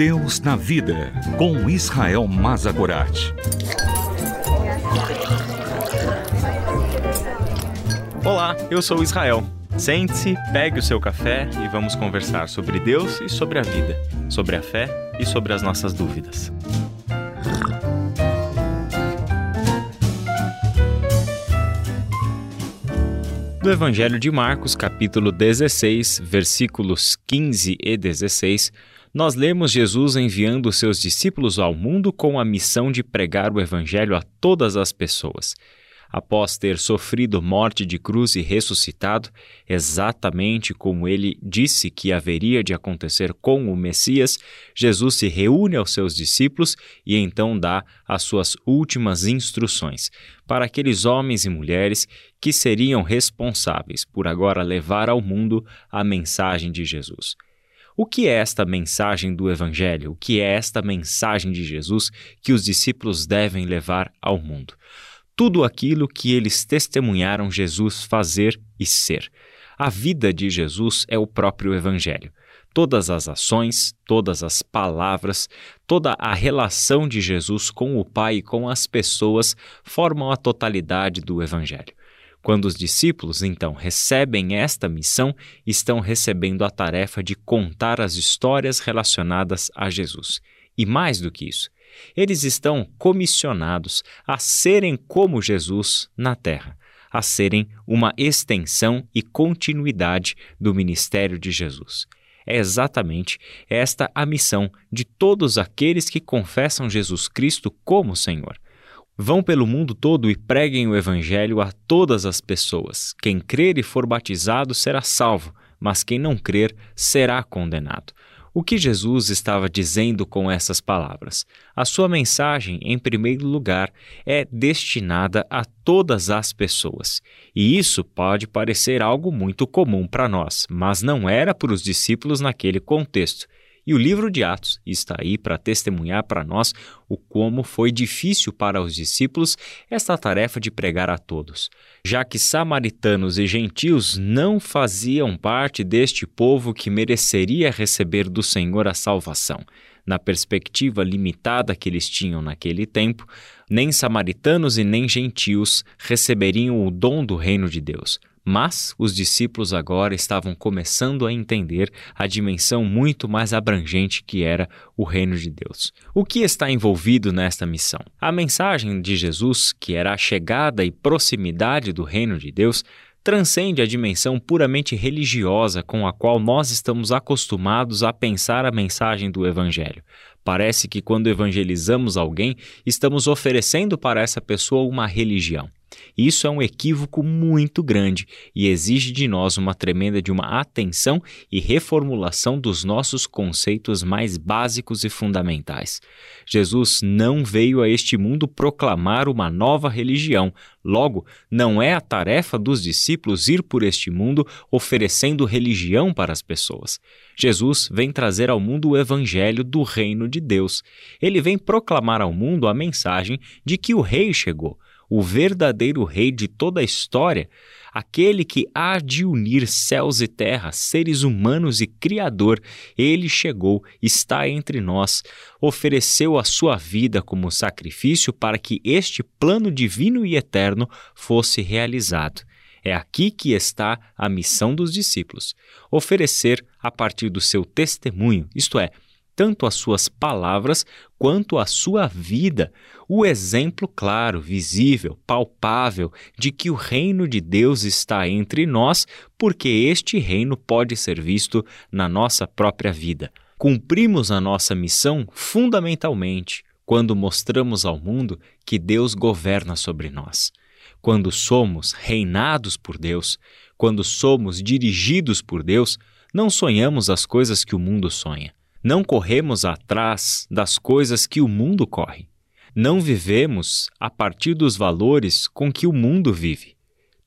Deus na vida, com Israel Mazagorat. Olá, eu sou Israel. Sente-se, pegue o seu café e vamos conversar sobre Deus e sobre a vida, sobre a fé e sobre as nossas dúvidas. Do Evangelho de Marcos, capítulo 16, versículos 15 e 16, nós lemos Jesus enviando seus discípulos ao mundo com a missão de pregar o Evangelho a todas as pessoas após ter sofrido morte de cruz e ressuscitado, exatamente como ele disse que haveria de acontecer com o Messias, Jesus se reúne aos seus discípulos e então dá as suas últimas instruções para aqueles homens e mulheres que seriam responsáveis por agora levar ao mundo a mensagem de Jesus. O que é esta mensagem do Evangelho? O que é esta mensagem de Jesus que os discípulos devem levar ao mundo? tudo aquilo que eles testemunharam Jesus fazer e ser. A vida de Jesus é o próprio Evangelho. Todas as ações, todas as palavras, toda a relação de Jesus com o Pai e com as pessoas formam a totalidade do Evangelho. Quando os discípulos, então, recebem esta missão, estão recebendo a tarefa de contar as histórias relacionadas a Jesus. E mais do que isso, eles estão comissionados a serem como Jesus na terra, a serem uma extensão e continuidade do ministério de Jesus. É exatamente esta a missão de todos aqueles que confessam Jesus Cristo como Senhor. Vão pelo mundo todo e preguem o Evangelho a todas as pessoas. Quem crer e for batizado será salvo, mas quem não crer será condenado. O que Jesus estava dizendo com essas palavras? A sua mensagem, em primeiro lugar, é destinada a todas as pessoas. E isso pode parecer algo muito comum para nós, mas não era para os discípulos naquele contexto. E o livro de Atos está aí para testemunhar para nós o como foi difícil para os discípulos esta tarefa de pregar a todos, já que samaritanos e gentios não faziam parte deste povo que mereceria receber do Senhor a salvação. Na perspectiva limitada que eles tinham naquele tempo, nem samaritanos e nem gentios receberiam o dom do reino de Deus. Mas os discípulos agora estavam começando a entender a dimensão muito mais abrangente que era o reino de Deus. O que está envolvido nesta missão? A mensagem de Jesus, que era a chegada e proximidade do reino de Deus, transcende a dimensão puramente religiosa com a qual nós estamos acostumados a pensar a mensagem do Evangelho. Parece que quando evangelizamos alguém, estamos oferecendo para essa pessoa uma religião. Isso é um equívoco muito grande e exige de nós uma tremenda de uma atenção e reformulação dos nossos conceitos mais básicos e fundamentais. Jesus não veio a este mundo proclamar uma nova religião. Logo, não é a tarefa dos discípulos ir por este mundo oferecendo religião para as pessoas. Jesus vem trazer ao mundo o evangelho do reino de Deus. Ele vem proclamar ao mundo a mensagem de que o rei chegou o verdadeiro rei de toda a história, aquele que há de unir céus e terra, seres humanos e Criador, ele chegou, está entre nós, ofereceu a sua vida como sacrifício para que este plano divino e eterno fosse realizado. É aqui que está a missão dos discípulos: oferecer a partir do seu testemunho, isto é, tanto as suas palavras quanto a sua vida, o exemplo claro, visível, palpável de que o reino de Deus está entre nós, porque este reino pode ser visto na nossa própria vida. Cumprimos a nossa missão fundamentalmente quando mostramos ao mundo que Deus governa sobre nós. Quando somos reinados por Deus, quando somos dirigidos por Deus, não sonhamos as coisas que o mundo sonha. Não corremos atrás das coisas que o mundo corre. Não vivemos a partir dos valores com que o mundo vive.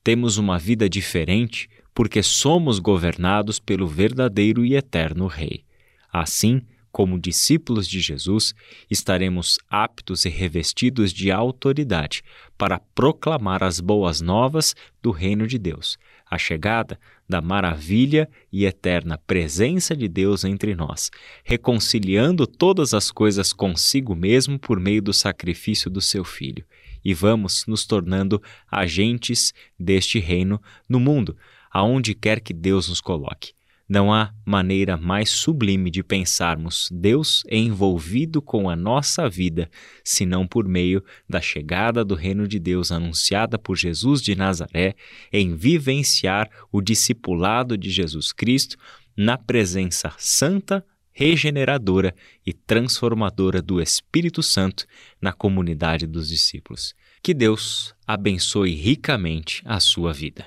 Temos uma vida diferente porque somos governados pelo verdadeiro e eterno Rei. Assim, como discípulos de Jesus, estaremos aptos e revestidos de autoridade para proclamar as boas novas do reino de Deus, a chegada da maravilha e eterna presença de Deus entre nós, reconciliando todas as coisas consigo mesmo por meio do sacrifício do seu Filho. E vamos nos tornando agentes deste reino no mundo, aonde quer que Deus nos coloque. Não há maneira mais sublime de pensarmos Deus envolvido com a nossa vida, senão por meio da chegada do reino de Deus anunciada por Jesus de Nazaré, em vivenciar o discipulado de Jesus Cristo na presença santa, regeneradora e transformadora do Espírito Santo na comunidade dos discípulos. Que Deus abençoe ricamente a sua vida.